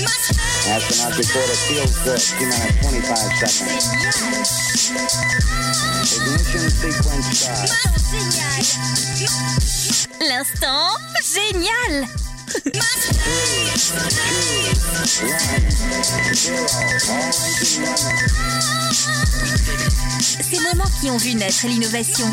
Astronaut recorder feels good. T minus 25 seconds. Ignition sequence start. L'instant génial Three, two, one, zero. All engine running. Ces moments qui ont vu naître l'innovation.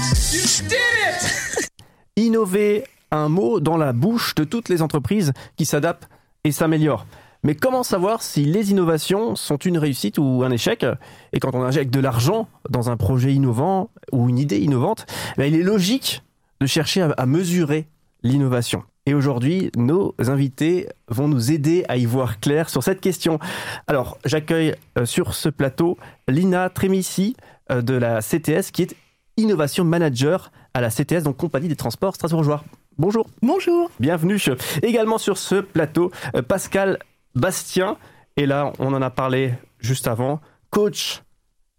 Innover, un mot dans la bouche de toutes les entreprises qui s'adaptent et s'améliorent. Mais comment savoir si les innovations sont une réussite ou un échec? Et quand on injecte de l'argent dans un projet innovant ou une idée innovante, ben, il est logique de chercher à, à mesurer l'innovation. Et aujourd'hui, nos invités vont nous aider à y voir clair sur cette question. Alors, j'accueille euh, sur ce plateau Lina Trémissi euh, de la CTS, qui est Innovation Manager à la CTS, donc Compagnie des Transports Strasbourgeois. Bonjour. Bonjour. Bienvenue. Également sur ce plateau, euh, Pascal Bastien. Et là, on en a parlé juste avant. Coach,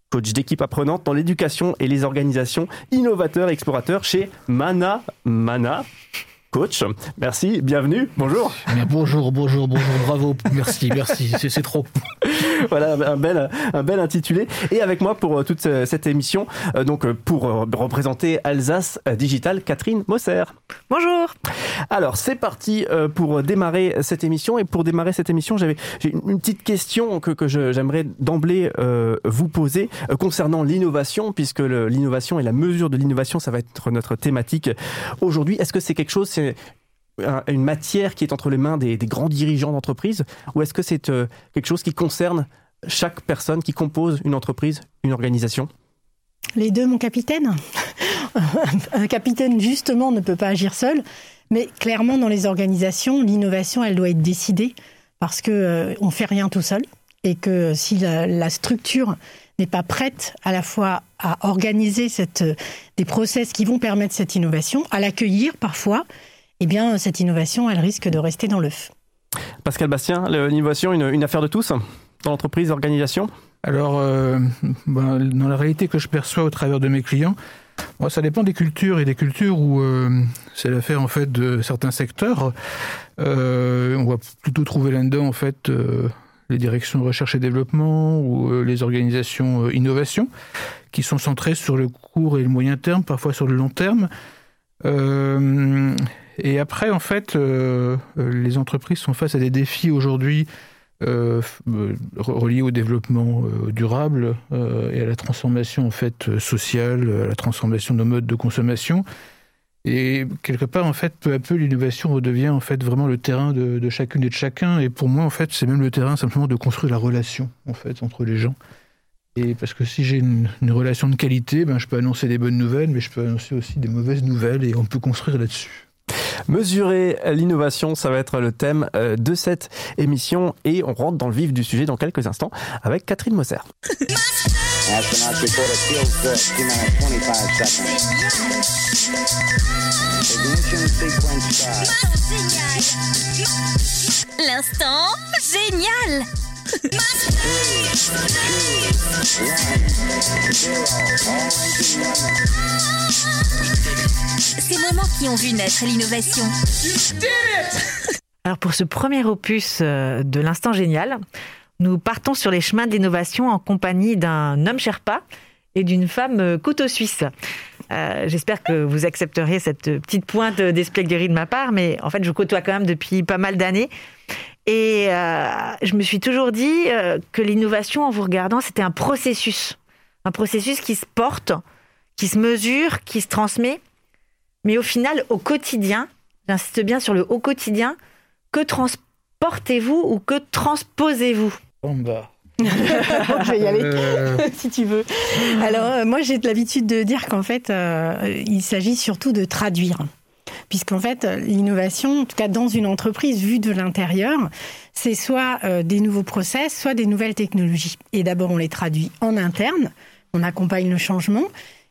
coach d'équipe apprenante dans l'éducation et les organisations, innovateur et explorateur chez Mana. Mana. Coach, merci, bienvenue, bonjour. Eh bonjour, bonjour, bonjour, bravo, merci, merci, c'est trop. Voilà un bel, un bel intitulé. Et avec moi pour euh, toute euh, cette émission, euh, donc pour représenter Alsace Digital, Catherine Mosser. Bonjour. Alors c'est parti pour démarrer cette émission et pour démarrer cette émission j'avais j'ai une petite question que, que j'aimerais d'emblée euh, vous poser euh, concernant l'innovation puisque l'innovation et la mesure de l'innovation ça va être notre thématique aujourd'hui. Est-ce que c'est quelque chose c'est un- une matière qui est entre les mains des, grands dirigeants d'entreprise ou est-ce que c'est euh, quelque chose qui concerne chaque personne qui compose une entreprise, une organisation? Les deux, mon capitaine. Un capitaine, justement, ne peut pas agir seul. Mais clairement, dans les organisations, l'innovation, elle doit être décidée parce que euh, on fait rien tout seul et que si la, structure n'est pas prête à la fois à organiser euh, des process qui vont permettre cette innovation, à l'accueillir parfois, eh bien, cette innovation, elle risque de rester dans l'œuf. Pascal Bastien, l'innovation, une, une affaire de tous dans l'entreprise, l'organisation? Alors, euh, ben, dans la réalité que je perçois au travers de mes clients, moi, ça dépend des cultures et des cultures où euh, c'est l'affaire en fait de certains secteurs. Euh, on va plutôt trouver là-dedans en fait euh, les directions recherche et développement ou euh, les organisations euh, innovation qui sont centrées sur le court et le moyen terme, parfois sur le long terme. Euh, et après, en fait, euh, euh, les entreprises sont face à des défis aujourd'hui euh, reliés au développement durable et à la transformation en fait sociale, à la transformation de nos modes de consommation. Et quelque part, en fait, peu à peu, l'innovation redevient en fait vraiment le terrain de, de chacune et de chacun. Et pour moi, en fait, c'est même le terrain simplement de construire la relation en fait entre les gens. Et parce que si j'ai une, une relation de qualité, ben, je peux annoncer des bonnes nouvelles, mais je peux annoncer aussi des mauvaises nouvelles et on peut construire là-dessus. Mesurer l'innovation, ça va être le thème euh, de cette émission et on rentre dans le vif du sujet dans quelques instants avec Catherine Mosser. Astronaut recorder feels good. T minus 25 seconds. Ignition sequence start. L'instant génial Ces moments qui ont vu naître l'innovation. Alors pour ce premier opus euh, de l'instant génial, nous partons sur les chemins de l'innovation en compagnie d'un homme Sherpa et d'une femme euh, couteau suisse. Euh, J'espère que vous accepterez cette petite pointe d'espièglerie de ma part, mais en fait je côtoie quand même depuis pas mal d'années. Et euh, je me suis toujours dit euh, que l'innovation, en vous regardant, c'était un processus. Un processus qui se porte, qui se mesure, qui se transmet. Mais au final, au quotidien, j'insiste bien sur le au quotidien, que transportez-vous ou que transposez-vous Bon, bah, je vais y aller. euh, si tu veux. Alors, euh, moi, j'ai l'habitude de dire qu'en fait, euh, il s'agit surtout de traduire. Puisqu'en fait, l'innovation, en tout cas dans une entreprise vue de l'intérieur, c'est soit euh, des nouveaux process, soit des nouvelles technologies. Et d'abord, on les traduit en interne, on accompagne le changement,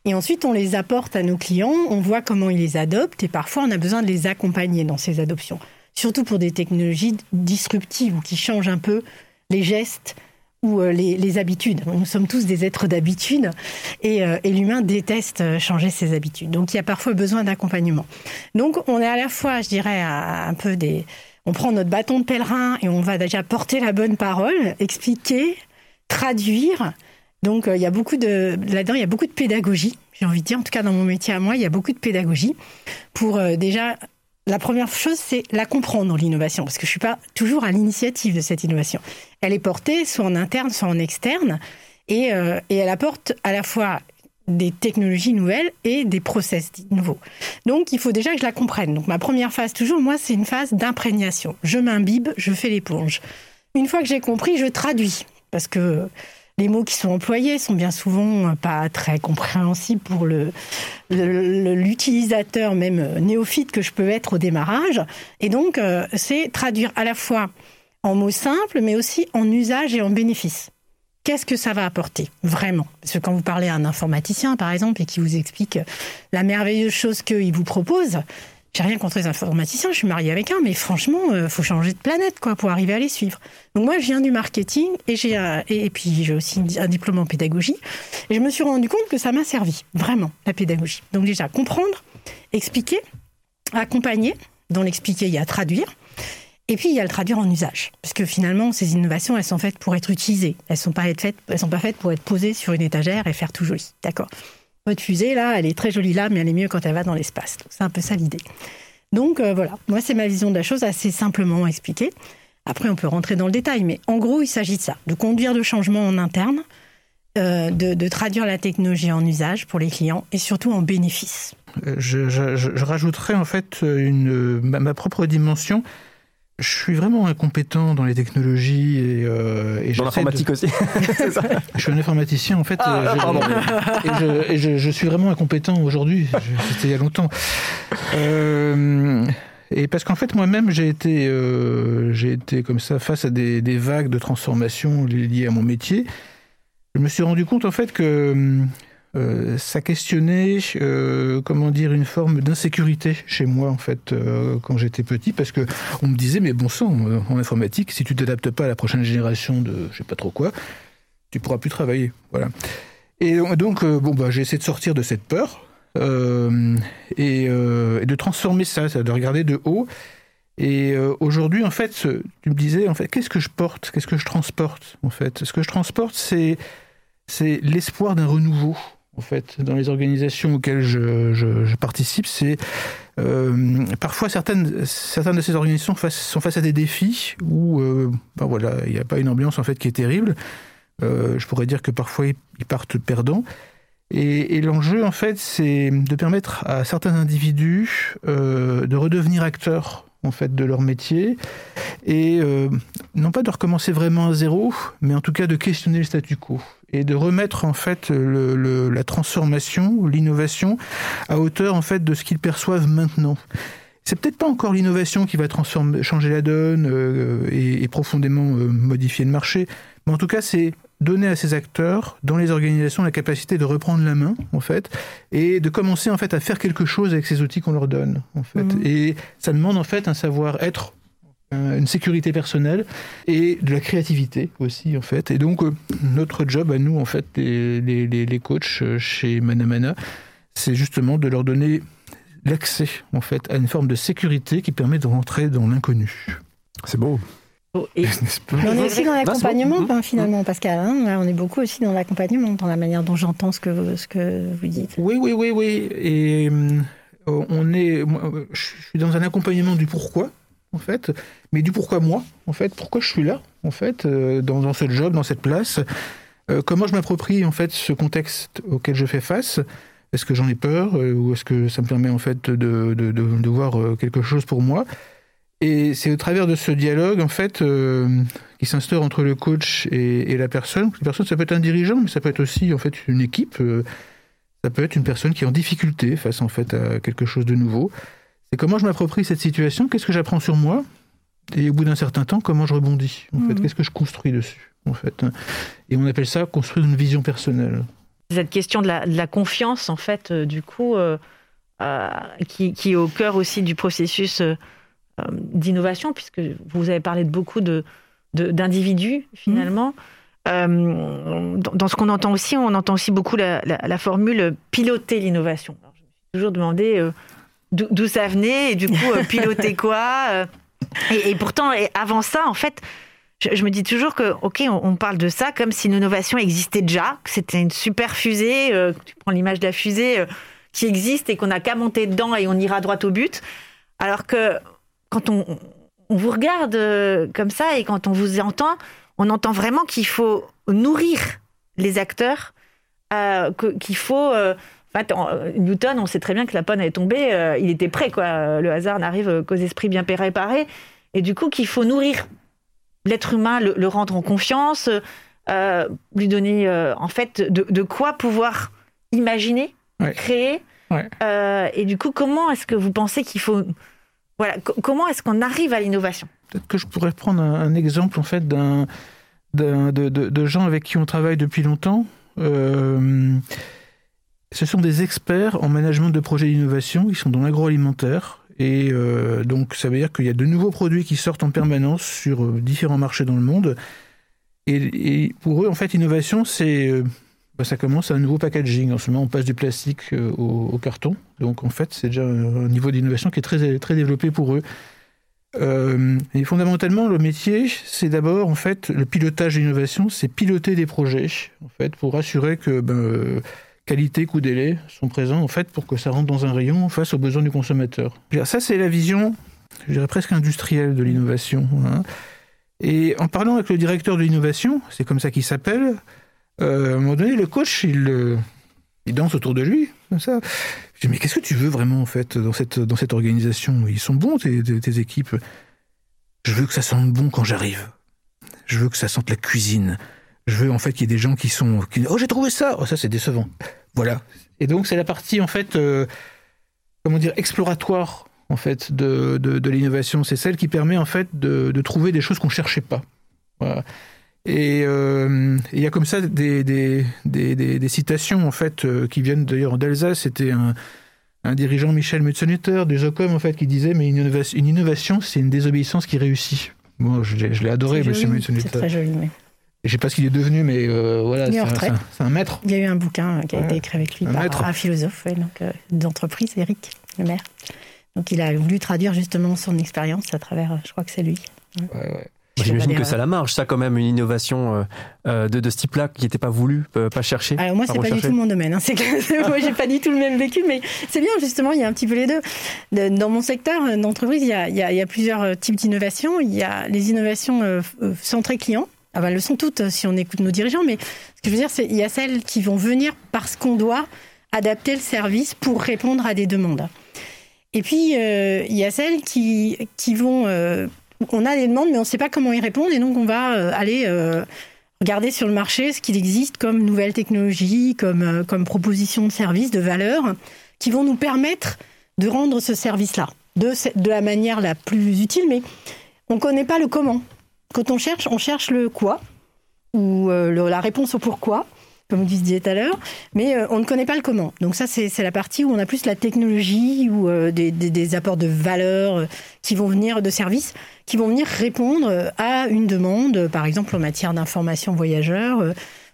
et ensuite, on les apporte à nos clients, on voit comment ils les adoptent, et parfois, on a besoin de les accompagner dans ces adoptions. Surtout pour des technologies disruptives ou qui changent un peu les gestes ou euh, les, habitudes. Nous sommes tous des êtres d'habitude et, euh, l'humain déteste euh, changer ses habitudes. Donc il y a parfois besoin d'accompagnement. Donc on est à la fois, je dirais, un peu des... on prend notre bâton de pèlerin et on va déjà porter la bonne parole, expliquer, traduire. Donc il y a beaucoup de là-dedans, il y a beaucoup de pédagogie. J'ai envie de dire, en tout cas dans mon métier à moi, il y a beaucoup de pédagogie pour déjà la première chose, c'est la comprendre, l'innovation, parce que je suis pas toujours à l'initiative de cette innovation. Elle est portée soit en interne, soit en externe, et, euh, et elle apporte à la fois des technologies nouvelles et des process nouveaux. Donc, il faut déjà que je la comprenne. Donc, ma première phase, toujours, moi, c'est une phase d'imprégnation. Je m'imbibe, je fais l'éponge. Une fois que j'ai compris, je traduis. Parce que les mots qui sont employés sont bien souvent pas très compréhensibles pour l'utilisateur même néophyte que je peux être au démarrage. Et donc, euh, c'est traduire à la fois en mots simples, mais aussi en usage et en bénéfice. Qu'est-ce que ça va apporter vraiment? Parce que quand vous parlez à un informaticien, par exemple, et qui vous explique la merveilleuse chose qu'il vous propose, j'ai rien contre les informaticiens, je suis mariée avec un, mais franchement, euh, faut changer de planète quoi pour arriver à les suivre. Donc moi, je viens du marketing et j'ai et, puis j'ai aussi un diplôme en pédagogie et je me suis rendu compte que ça m'a servi vraiment la pédagogie. Donc déjà comprendre, expliquer, accompagner. Dans l'expliquer, il y a traduire. Et puis il y a le traduire en usage, parce que finalement ces innovations, elles sont faites pour être utilisées. Elles sont faites, elles sont pas faites pour être posées sur une étagère et faire tout joli. D'accord? Votre fusée, là, elle est très jolie là, mais elle est mieux quand elle va dans l'espace. C'est un peu ça l'idée. Donc euh, voilà, moi c'est ma vision de la chose assez simplement expliquée. Après, on peut rentrer dans le détail, mais en gros, il s'agit de ça, de conduire le changement en interne, euh, de, traduire la technologie en usage pour les clients et surtout en bénéfice. Euh, je, je, rajouterais en fait une, ma propre dimension je suis vraiment incompétent dans les technologies et, euh, dans l'informatique aussi. je suis un informaticien en fait. Ah, et, je, suis vraiment incompétent aujourd'hui. C'était il y a longtemps. Euh, et parce qu'en fait moi-même j'ai été euh, j'ai été comme ça face à des, des, vagues de transformation liées à mon métier. Je me suis rendu compte en fait que euh, ça questionnait, euh, comment dire, une forme d'insécurité chez moi en fait euh, quand j'étais petit, parce que on me disait mais bon sang, en informatique, si tu t'adaptes pas à la prochaine génération de je sais pas trop quoi, tu pourras plus travailler, voilà. Et donc bon bah j'ai essayé de sortir de cette peur et, de transformer ça, de regarder de haut. Et aujourd'hui, en fait, tu me disais, en fait, qu'est-ce que je porte, qu'est-ce que je transporte, en fait? Ce que je transporte, c'est c'est l'espoir d'un renouveau en fait, dans les organisations auxquelles je, participe, c'est euh, parfois certaines, certaines de ces organisations sont face à des défis où, euh, ben voilà, il n'y a pas une ambiance en fait qui est terrible. Euh, je pourrais dire que parfois ils partent perdants. Et, l'enjeu, en fait, c'est de permettre à certains individus de redevenir acteurs en fait de leur métier et non pas de recommencer vraiment à zéro, mais en tout cas de questionner le statu quo et de remettre en fait le, la transformation l'innovation à hauteur en fait de ce qu'ils perçoivent maintenant. C'est peut-être pas encore l'innovation qui va transformer, changer la donne euh, et, profondément euh, modifier le marché, mais en tout cas c'est donner à ces acteurs dans les organisations la capacité de reprendre la main en fait et de commencer en fait à faire quelque chose avec ces outils qu'on leur donne en fait. Mmh. Et ça demande en fait un savoir-être une sécurité personnelle et de la créativité aussi en fait. Et donc euh, notre job à nous en fait les, les, les coachs euh, chez Manamana, c'est justement de leur donner l'accès en fait à une forme de sécurité qui permet de rentrer dans l'inconnu. C'est beau. Oh, et... on est aussi dans l'accompagnement, hein, finalement, Pascal. Hein. on est beaucoup aussi dans l'accompagnement, dans la manière dont j'entends ce que, vous, ce que vous dites. Oui, oui, oui, oui. Et on est, je suis dans un accompagnement du pourquoi, en fait, mais du pourquoi moi, en fait, pourquoi je suis là, en fait, euh, dans, dans, ce job, dans cette place, euh, comment je m'approprie, en fait, ce contexte auquel je fais face, est-ce que j'en ai peur, euh, ou est-ce que ça me permet, en fait, de, de, voir quelque chose pour moi? Et c'est au travers de ce dialogue, en fait, qui s'instaure entre le coach et, et, la personne. La personne, ça peut être un dirigeant, mais ça peut être aussi, en fait, une équipe, ça peut être une personne qui est en difficulté face, en fait, à quelque chose de nouveau. Et comment je m'approprie cette situation, qu'est-ce que j'apprends sur moi, et au bout d'un certain temps, comment je rebondis, en fait, mhm. qu'est-ce que je construis dessus, en fait? Et on appelle ça construire une vision personnelle. Cette question de la, confiance, en fait, euh, du coup, euh, euh, qui, est au cœur aussi du processus d'innovation, puisque vous avez parlé de beaucoup de, d'individus, finalement. Mhm. Dans, ce qu'on entend aussi, on entend aussi beaucoup la, la formule piloter l'innovation. je me suis toujours demandé d'où ça venait et du coup euh, piloter quoi euh, Et, et pourtant, et avant ça, en fait, je, je me dis toujours que, ok, on, on parle de ça comme si l'innovation existait déjà, que c'était une super fusée. euh, tu prends l'image de la fusée euh, qui existe et qu'on n'a qu'à monter dedans et on ira droit au but. Alors que quand on, on vous regarde euh, comme ça et quand on vous entend, on entend vraiment qu'il faut nourrir les acteurs, qu'il faut. Euh, en fait, en- Newton, on sait très bien que la panne est tombée, euh, il était prêt, quoi. Le hasard n'arrive qu'aux esprits bien préparés. Et du coup, qu'il faut nourrir l'être humain, le, le rendre en confiance, euh, lui donner, euh, en fait, de, de quoi pouvoir imaginer, Ouais. créer. Ouais. Et du coup, comment est-ce que vous pensez qu'il faut. Voilà, co- comment est-ce qu'on arrive à l'innovation? Peut-être que je pourrais prendre un, exemple en fait d'un, d'un- de, de- de gens avec qui on travaille depuis longtemps. Ce sont des experts en management de projets d'innovation. Ils sont dans l'agroalimentaire. Et euh, donc, ça veut dire qu'il y a de nouveaux produits qui sortent en permanence sur euh, différents marchés dans le monde. Et, pour eux, en fait, innovation, c'est euh, bah, ça commence à un nouveau packaging. En ce moment, on passe du plastique au, carton. Donc, en fait, c'est déjà un, niveau d'innovation qui est très, très développé pour eux. Et fondamentalement, le métier, c'est d'abord en fait le pilotage d'innovation, c'est piloter des projets en fait pour assurer que ben, qualité, coût, délai sont présents en fait pour que ça rentre dans un rayon face aux besoins du consommateur. Ça, c'est la vision, je presque industrielle de l'innovation. hein. Et en parlant avec le directeur de l'innovation, c'est comme ça qu'il s'appelle. euh, à un moment donné, le coach, il, euh, danse autour de lui, comme ça. Dis, mais qu'est-ce que tu veux vraiment, en fait, dans cette, dans cette organisation? Ils sont bons, tes, tes- équipes. Je veux que ça sente bon quand j'arrive. Je veux que ça sente la cuisine. Je veux, en fait, qu'il y ait des gens qui sont... Oh, j'ai trouvé ça Oh, ça, c'est décevant. Voilà. Et donc, c'est la partie, en fait, euh, comment dire, exploratoire, en fait, de, de, de l'innovation. C'est celle qui permet, en fait, de, de trouver des choses qu'on cherchait pas. Voilà. Et euh, il y a comme ça des, des, des, citations en fait euh, qui viennent d'ailleurs d'Alsace. C'était un, un dirigeant Michel Metzenetter du Jocom en fait qui disait mais une innovation, une innovation c'est une désobéissance qui réussit. Bon, je, l'ai- adoré, Monsieur joli, C'est très joli. oui. Je sais pas ce qu'il est devenu, mais euh, voilà, Il est c'est en un, un- un maître. Il y a eu un bouquin qui a Ouais. été écrit avec lui Un par maître. un philosophe ouais, donc, euh, d'entreprise, Eric Lemaire. Donc il a voulu traduire justement son expérience à travers, euh, je crois que c'est lui. Ouais, ouais. J'imagine que ça la marge, ça quand même, une innovation euh, euh, de, de ce type-là qui n'était pas voulue, euh, pas cherchée. Alors moi, c'est pas du recherché. tout mon domaine. Hein. C'est que moi, j'ai pas du tout le même vécu, mais c'est bien justement. Il y a un petit peu les deux. De- Dans mon secteur euh, d'entreprise, il y a, il y a- il y a plusieurs euh, types d'innovations. Il y a les innovations euh, euh, centrées clients. Ah ben, elles le sont toutes euh, si on écoute nos dirigeants, mais ce que je veux dire, c'est il y a celles qui vont venir parce qu'on doit adapter le service pour répondre à des demandes. Et puis euh, il y a celles qui qui vont euh, on a des demandes, mais on ne sait pas comment y répondre, et donc on va aller regarder sur le marché ce qu'il existe comme nouvelles technologies, comme, comme propositions de services, de valeurs, qui vont nous permettre de rendre ce service-là de, de la manière la plus utile, mais on ne connaît pas le comment. Quand on cherche, on cherche le quoi, ou euh, la réponse au pourquoi, comme vous disiez tout à l'heure, mais euh, on ne connaît pas le comment. Donc ça, c'est la partie où on a plus la technologie ou euh, des, des- apports de valeur qui vont venir de services, qui vont venir répondre à une demande, par exemple en matière d'information voyageurs, euh,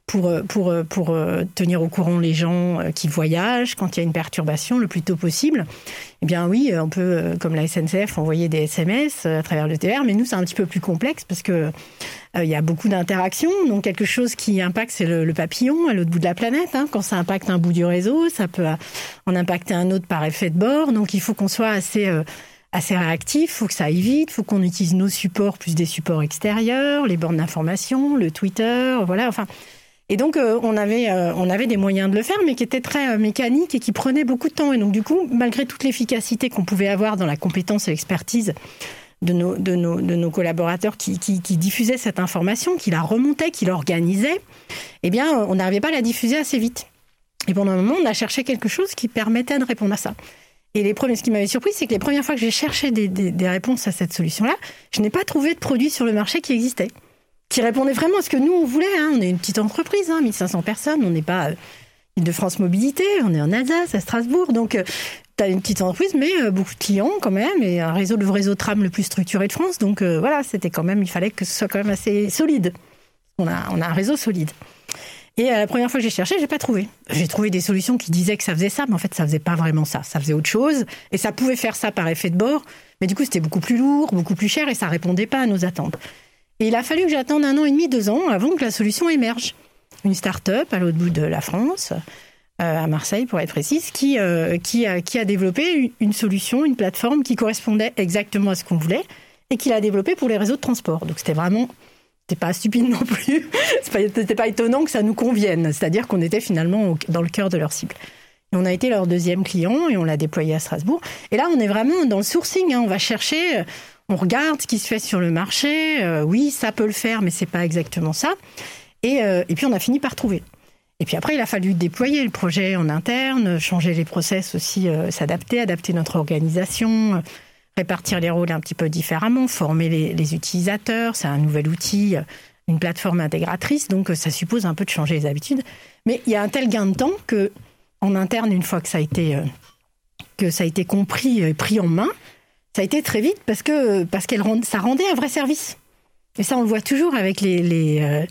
pour, euh, pour, euh, pour euh, tenir au courant les gens qui voyagent quand il y a une perturbation le plus tôt possible. Eh bien oui, on peut, comme la SNCF, envoyer des SMS à travers le TR, mais nous, c'est un petit peu plus complexe parce que il y a beaucoup d'interactions. Donc quelque chose qui impacte, c'est le, papillon à l'autre bout de la planète. hein. Quand ça impacte un bout du réseau, ça peut en impacter un autre par effet de bord. Donc il faut qu'on soit assez... euh, assez réactif, faut que ça aille vite, faut qu'on utilise nos supports plus des supports extérieurs, les bornes d'information, le Twitter, voilà, enfin. Et donc euh, on avait euh, on avait des moyens de le faire, mais qui étaient très euh, mécaniques et qui prenaient beaucoup de temps. Et donc du coup, malgré toute l'efficacité qu'on pouvait avoir dans la compétence et l'expertise de nos, de nos, de nos collaborateurs qui, qui, diffusaient cette information, qui la remontaient, qui l'organisaient, eh bien, on n'arrivait pas à la diffuser assez vite. Et pendant un moment, on a cherché quelque chose qui permettait de répondre à ça. Et les premiers, ce qui m'avait surpris, c'est que les premières fois que j'ai cherché des, des, des réponses à cette solution-là, je n'ai pas trouvé de produit sur le marché qui existait, qui répondait vraiment à ce que nous, on voulait. Hein. On est une petite entreprise, hein, 1500 personnes, on n'est pas euh, Île-de-France Mobilité, on est en Alsace, à Strasbourg, donc euh, tu as une petite entreprise, mais euh, beaucoup de clients quand même, et un réseau, le réseau tram le plus structuré de France, donc voilà, c'était quand même, il fallait que ce soit quand même assez solide. On a, on a un réseau solide. Et la première fois que j'ai cherché, j'ai pas trouvé. J'ai trouvé des solutions qui disaient que ça faisait ça, mais en fait, ça faisait pas vraiment ça. Ça faisait autre chose. Et ça pouvait faire ça par effet de bord. Mais du coup, c'était beaucoup plus lourd, beaucoup plus cher et ça répondait pas à nos attentes. Et il a fallu que j'attende un an et demi, deux ans avant que la solution émerge. Une start-up à l'autre bout de la France, euh, à Marseille pour être précise, qui, euh, a, développé une- solution, une plateforme qui correspondait exactement à ce qu'on voulait et qui l'a développé pour les réseaux de transport. Donc c'était vraiment, c'était pas stupide non plus. C'est pas- C'était pas étonnant que ça nous convienne. C'est-à-dire qu'on était finalement dans le cœur de leur cible. Et on a été leur deuxième client et on l'a déployé à Strasbourg. Et là, on est vraiment dans le sourcing. hein. On va chercher, on regarde ce qui se fait sur le marché. Euh, oui, ça peut le faire, mais c'est pas exactement ça. Et, euh, et puis on a fini par trouver. Et puis après, il a fallu déployer le projet en interne, changer les process aussi, euh, s'adapter, adapter notre organisation, répartir les rôles un petit peu différemment, former les, utilisateurs. C'est un nouvel outil, une plateforme intégratrice, donc ça suppose un peu de changer les habitudes. Mais il y a un tel gain de temps que interne, une fois que ça a été que ça a été compris, et pris en main, ça a été très vite parce que parce qu'elle rend- ça rendait un vrai service. Et ça, on le voit toujours avec les les, euh,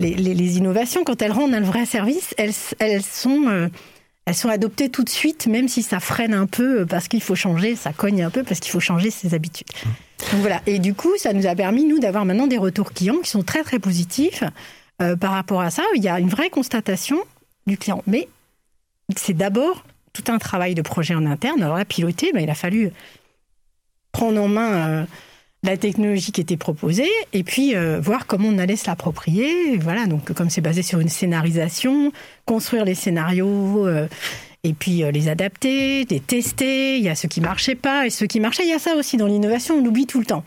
les, innovations. Quand elles rendent un vrai service, elles, elles sont euh, elles sont adoptées tout de suite, même si ça freine un peu euh, parce qu'il faut changer, ça cogne un peu parce qu'il faut changer ses habitudes. Donc voilà. Et du coup, ça nous a permis nous d'avoir maintenant des retours clients qui sont très très positifs par rapport à ça. Il y a une vraie constatation du client, mais c'est d'abord tout un travail de projet en interne. Alors là, piloter, ben, il a fallu prendre en main euh, la technologie qui était proposée et puis euh, voir comment on allait se l'approprier. Voilà, donc comme c'est basé sur une scénarisation, construire les scénarios euh, et puis les adapter, les tester. Il y a ceux qui marchaient pas et ceux qui marchaient. Il y a ça aussi dans l'innovation, on l'oublie tout le temps.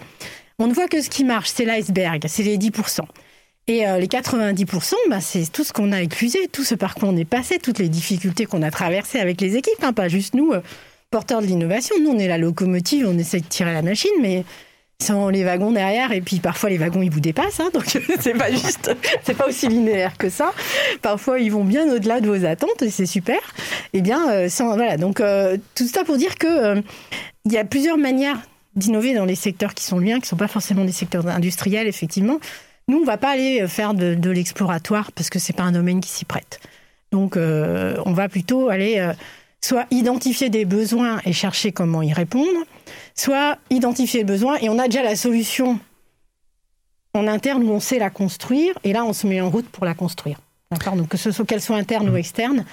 On ne voit que ce qui marche, c'est l'iceberg, c'est les 10%. Et les 90%, bah, c'est tout ce qu'on a éclusé, tout ce par quoi on est passé, toutes les difficultés qu'on a traversées avec les équipes, hein, pas juste nous, porteurs de l'innovation. Nous, on est la locomotive, on essaie de tirer la machine, mais sans les wagons derrière, et puis parfois les wagons ils vous dépassent, hein, donc c'est pas juste, c'est pas aussi linéaire que ça. Parfois ils vont bien au-delà de vos attentes et c'est super. Eh bien, euh, voilà, donc euh, tout ça pour dire que euh, y a plusieurs manières d'innover dans les secteurs qui sont liens, qui sont pas forcément des secteurs industriels, effectivement. Nous, on va pas aller faire de, l'exploratoire parce que c'est pas un domaine qui s'y prête. Donc, on va plutôt aller soit identifier des besoins et chercher comment y répondre, soit identifier le besoin et on a déjà la solution en interne où on sait la construire et là, on se met en route pour la construire. D'accord? Donc, que ce soit qu'elle soit interne ou externe.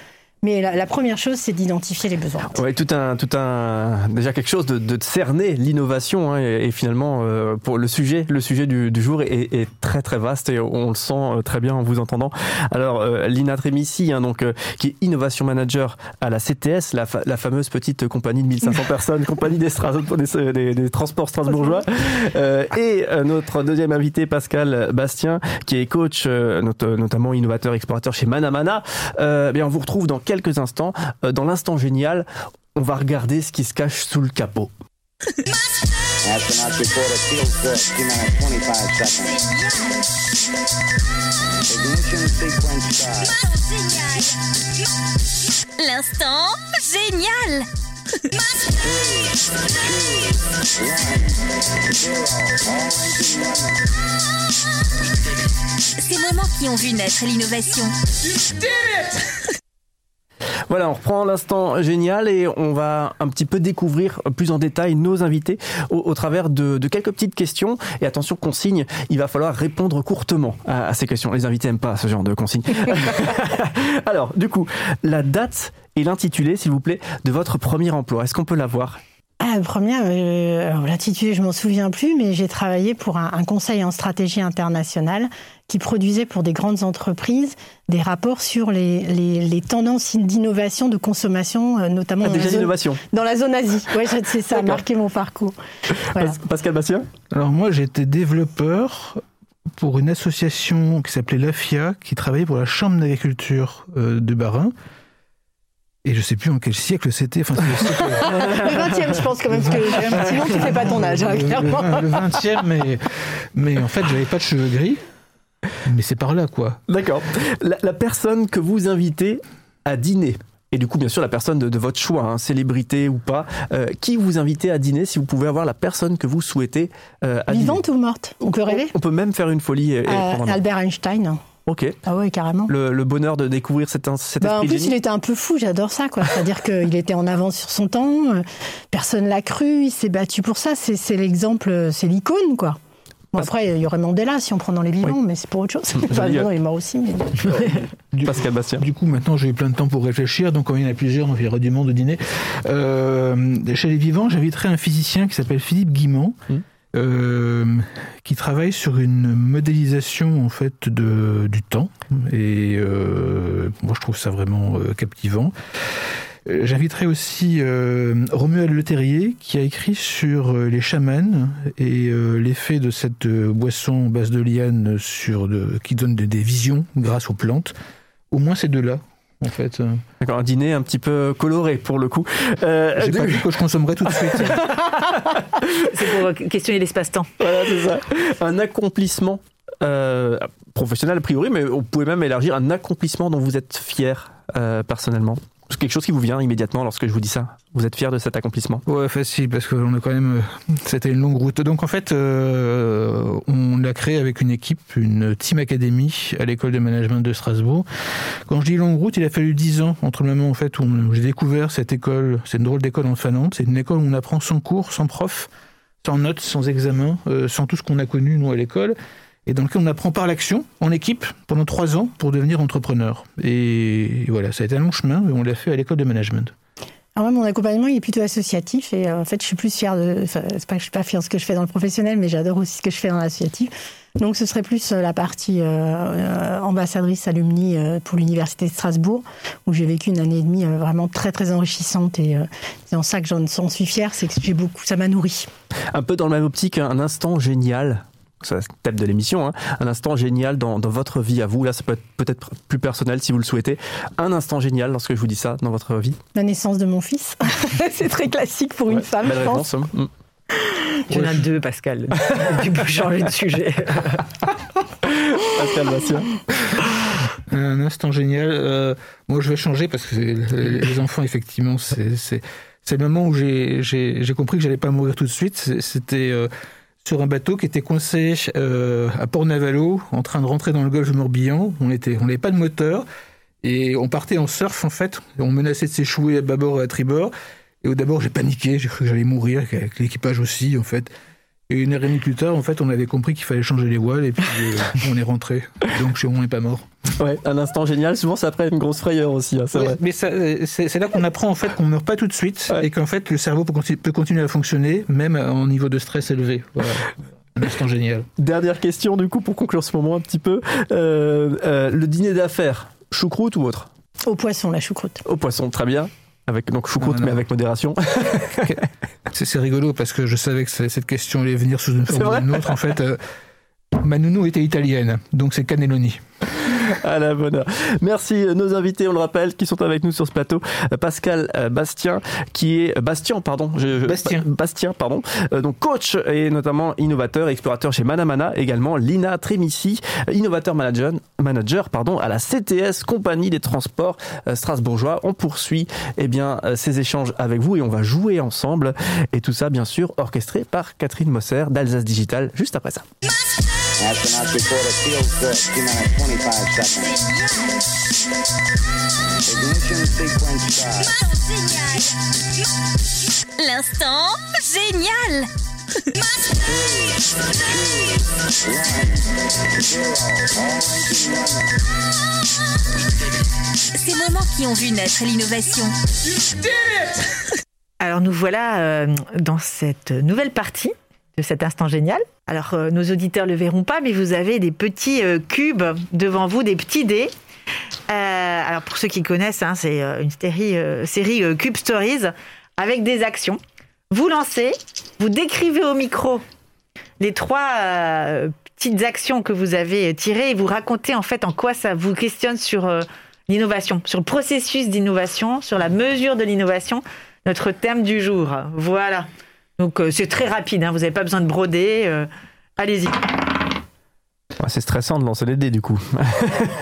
Mais la, la première chose, c'est d'identifier les besoins. Ouais, tout un, tout un, déjà quelque chose de, de cerner l'innovation hein, et, et finalement euh, pour le sujet, le sujet du, du jour est, est très très vaste et on le sent euh, très bien en vous entendant. Alors euh, Lina Trémissi, hein, donc euh, qui est innovation manager à la CTS, la, fa- la fameuse petite compagnie de 1500 personnes, compagnie des, Stras- des, des- des transports strasbourgeois, Euh, et euh, notre deuxième invité Pascal Bastien, qui est coach euh, not- notamment innovateur explorateur chez Manamana. Euh, bien on vous retrouve dans quelques instants. Euh, dans l'instant génial, on va regarder ce qui se cache sous le capot. Astronauts report it feels good. T minus 25 seconds. Ignition sequence start. L'instant génial. Ces moments qui ont vu naître l'innovation. Voilà, on reprend l'instant génial et on va un petit peu découvrir plus en détail nos invités au, travers de, quelques petites questions. Et attention, consigne, il va falloir répondre courtement à, ces questions. Les invités n'aiment pas ce genre de consigne. Alors, du coup, la date et l'intitulé, s'il vous plaît, de votre premier emploi. Est-ce qu'on peut l'avoir? Ah, première, euh, l'intitulé, je m'en souviens plus, mais j'ai travaillé pour un conseil en stratégie internationale qui produisait pour des grandes entreprises des rapports sur les, les, les tendances d'innovation, de consommation, euh, notamment Ah, dans, la zone, dans la zone Asie. Ouais, c'est ça, a marqué mon parcours. Voilà. Pascal Bastien Alors moi, j'étais développeur pour une association qui s'appelait l'AFIA, qui travaillait pour la Chambre d'agriculture euh, de Barin. Et je sais plus en quel siècle c'était. Enfin, c'est le siècle- Le 20e, je pense quand même, parce que sinon tu fais pas ton âge, hein, le, clairement. le 20e, mais, mais en fait, j'avais pas de cheveux gris. Mais c'est par là, quoi. D'accord. La, la personne que vous invitez à dîner, et du coup, bien sûr, la personne de, de votre choix, hein, célébrité ou pas, euh, qui vous invitez à dîner si vous pouvez avoir la personne que vous souhaitez euh, à dîner? Vivante ou morte? On peut rêver? On peut même faire une folie et, et Euh, un- Albert Einstein. Ok. Ah ouais, carrément. Le, le bonheur de découvrir cet, cet Bah, en plus, génie. il était un peu fou, j'adore ça, quoi. C'est-à-dire qu'il était en avance sur son temps, euh, personne l'a cru, il s'est battu pour ça, c'est l'exemple, euh, c'est l'icône, quoi. Bon, après, il y aurait Mandela si on prend dans les vivants, mais c'est pour autre chose. Enfin, non, il est mort aussi, mais... Du, Pascal Bastien. du coup, maintenant, j'ai eu plein de temps pour réfléchir. Donc, quand il y en a plusieurs, il y aura du monde au dîner. Euh, chez les vivants, j'inviterai un physicien qui s'appelle Philippe Guimand, Mm. euh, qui travaille sur une modélisation en fait de, du temps. Et euh, moi, je trouve ça vraiment euh, captivant. Euh, J'inviterai aussi euh, Romuald Le Terrier qui a écrit sur euh, les chamans et euh, l'effet de cette euh, boisson base de liane sur de, qui donne des, des visions grâce aux plantes. Au moins ces deux-là, en fait. D'accord, un dîner un petit peu coloré pour le coup. Euh, J'ai pas dit que je consommerai tout de suite. C'est pour questionner l'espace-temps. Voilà, c'est ça. Un accomplissement euh, professionnel a priori, mais on pouvait même élargir un accomplissement dont vous êtes fier euh, personnellement. Quelque chose qui vous vient immédiatement lorsque je vous dis ça? Vous êtes fier de cet accomplissement? Ouais, facile, parce qu'on a quand même. euh, C'était une longue route. Donc, en fait, euh, on l'a créé avec une équipe, une Team Academy à l'école de management de Strasbourg. Quand je dis longue route, il a fallu dix ans entre le moment en fait, où j'ai découvert cette école. C'est une drôle d'école en Finlande. C'est une école où on apprend sans cours, sans prof, sans notes, sans examen, euh, sans tout ce qu'on a connu, nous, à l'école. Et dans lequel on apprend par l'action, en équipe, pendant trois ans, pour devenir entrepreneur. Et voilà, ça a été un long chemin, mais on l'a fait à l'école de management. Alors moi, mon accompagnement, il est plutôt associatif et euh, en fait, je suis plus fière de. Enfin, c'est pas que je suis pas fière de ce que je fais dans le professionnel, mais j'adore aussi ce que je fais dans l'associatif. Donc, ce serait plus euh, la partie euh, ambassadrice alumni euh, pour l'université de Strasbourg, où j'ai vécu une année et demie euh, vraiment très très enrichissante et euh, c'est en ça que j'en j'en suis fière, c'est que j'ai beaucoup, ça m'a nourri. Un peu dans la même optique, un instant génial. C'est le thème de l'émission, hein. un instant génial dans, dans votre vie à vous. Là, ça peut être peut-être plus personnel si vous le souhaitez. Un instant génial lorsque je vous dis ça dans votre vie. La naissance de mon fils, c'est très classique pour une femme, je pense. réponse. hein. Mm. Tu en as deux, Pascal. tu peux changer de sujet. Pascal Bastien. Un instant génial. Euh, moi, je vais changer parce que les enfants, effectivement, c'est le moment où j'ai j'ai j'ai compris que j'allais pas mourir tout de suite. C'était euh, sur un bateau qui était coincé euh, à Port-Navalo, en train de rentrer dans le golfe du Morbihan. On on n'avait pas de moteur et on partait en surf en fait. On menaçait de s'échouer à bâbord et à tribord. Et au d'abord, j'ai paniqué, j'ai cru que j'allais mourir, avec l'équipage aussi en fait. Et une heure et demie plus tard, en fait, on avait compris qu'il fallait changer les voiles et puis euh, on est rentré. Donc, chez moi, on n'est pas mort. Ouais, un instant génial. Souvent, c'est après une grosse frayeur aussi. hein, c'est Ouais, vrai. mais ça, euh, c'est c'est là qu'on apprend en fait qu'on meurt pas tout de suite Ouais. et qu'en fait le cerveau peut, conti- peut continuer à fonctionner même en niveau de stress élevé. Voilà. Un instant génial. Dernière question, du coup, pour conclure ce moment un petit peu. Euh, euh, le dîner d'affaires, choucroute ou autre? Au poisson, la choucroute. Au poisson, très bien. Avec, donc choucroute, non. mais avec modération. C'est rigolo parce que je savais que cette question allait venir sous une forme ou une autre. En fait, euh, ma nounou était italienne, donc c'est cannelloni. à la bonne heure. Merci euh, nos invités, on le rappelle, qui sont avec nous sur ce plateau. Euh, Pascal euh, Bastien, qui est Bastien, pardon, je- je- Bastien. Ba- Bastien, pardon, donc coach et notamment innovateur, explorateur chez Manamana, également Lina Trémissi, innovateur manager, manager, pardon, à la CTS, compagnie des transports strasbourgeois. On poursuit, eh bien, ces échanges avec vous et on va jouer ensemble. Et tout ça, bien sûr, orchestré par Catherine Mosser d'Alsace Digital, juste après ça. Astronauts report a field trip, T minus 25 seconds. Ignition sequence start. L'instant génial. Ces moments qui ont vu naître l'innovation. Alors nous voilà euh, dans cette nouvelle partie de cet instant génial. Alors euh, nos auditeurs le verront pas, mais vous avez des petits euh, cubes devant vous, des petits dés. Euh, alors pour ceux qui connaissent, hein, c'est une série, série Cube Stories avec des actions. Vous lancez, vous décrivez au micro les trois petites actions que vous avez tirées et vous racontez en fait en quoi ça vous questionne sur l'innovation, sur le processus d'innovation, sur la mesure de l'innovation notre thème du jour. Voilà. Donc euh, c'est très rapide, hein, vous n'avez pas besoin de broder. euh, Allez-y. Ouais, C'est stressant de lancer les dés, du coup.